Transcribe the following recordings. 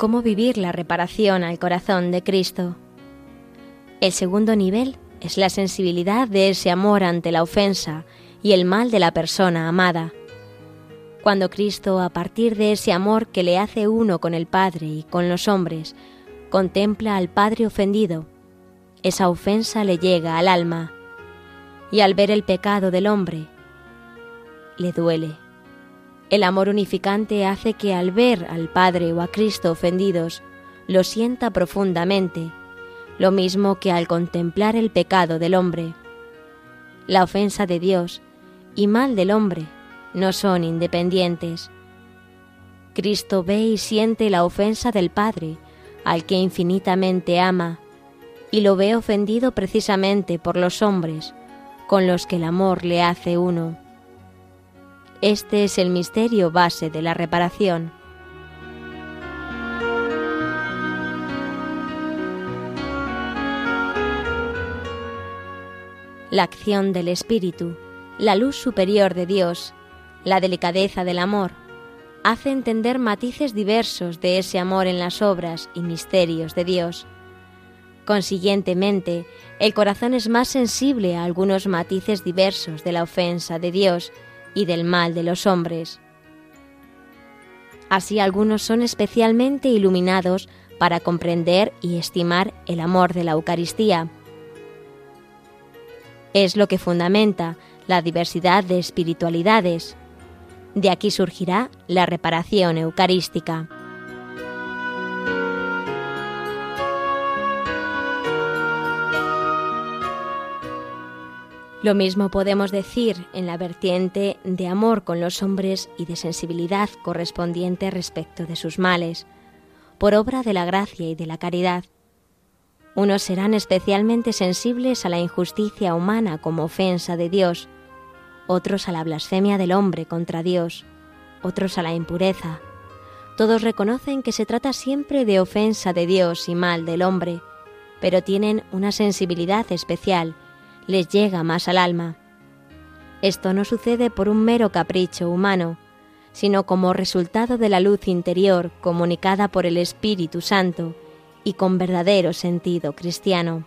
¿Cómo vivir la reparación al corazón de Cristo? El segundo nivel es la sensibilidad de ese amor ante la ofensa y el mal de la persona amada. Cuando Cristo, a partir de ese amor que le hace uno con el Padre y con los hombres, contempla al Padre ofendido, esa ofensa le llega al alma, y al ver el pecado del hombre, le duele. El amor unificante hace que al ver al Padre o a Cristo ofendidos, lo sienta profundamente, lo mismo que al contemplar el pecado del hombre. La ofensa de Dios y mal del hombre no son independientes. Cristo ve y siente la ofensa del Padre, al que infinitamente ama, y lo ve ofendido precisamente por los hombres, con los que el amor le hace uno. Este es el misterio base de la reparación. La acción del Espíritu, la luz superior de Dios, la delicadeza del amor, hace entender matices diversos de ese amor en las obras y misterios de Dios. Consiguientemente, el corazón es más sensible a algunos matices diversos de la ofensa de Dios y del mal de los hombres. Así algunos son especialmente iluminados para comprender y estimar el amor de la Eucaristía. Es lo que fundamenta la diversidad de espiritualidades. De aquí surgirá la reparación eucarística. Lo mismo podemos decir en la vertiente de amor con los hombres y de sensibilidad correspondiente respecto de sus males, por obra de la gracia y de la caridad. Unos serán especialmente sensibles a la injusticia humana como ofensa de Dios, otros a la blasfemia del hombre contra Dios, otros a la impureza. Todos reconocen que se trata siempre de ofensa de Dios y mal del hombre, pero tienen una sensibilidad especial, les llega más al alma. Esto no sucede por un mero capricho humano, sino como resultado de la luz interior comunicada por el Espíritu Santo y con verdadero sentido cristiano.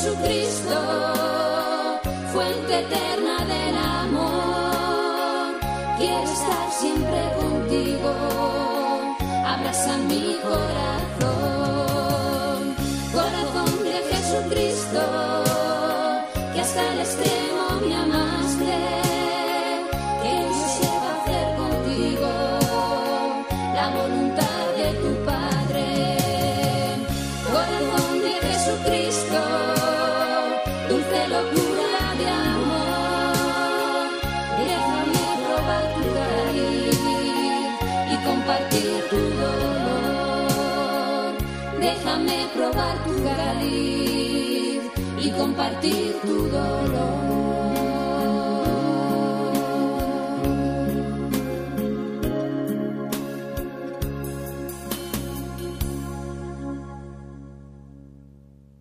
Jesucristo, fuente eterna del amor, quiero estar siempre contigo, abraza mi corazón. Corazón de Jesucristo, que hasta el extremo me amaste dulce locura de amor, déjame probar tu cariz y compartir tu dolor. Déjame probar tu cariz y compartir tu dolor.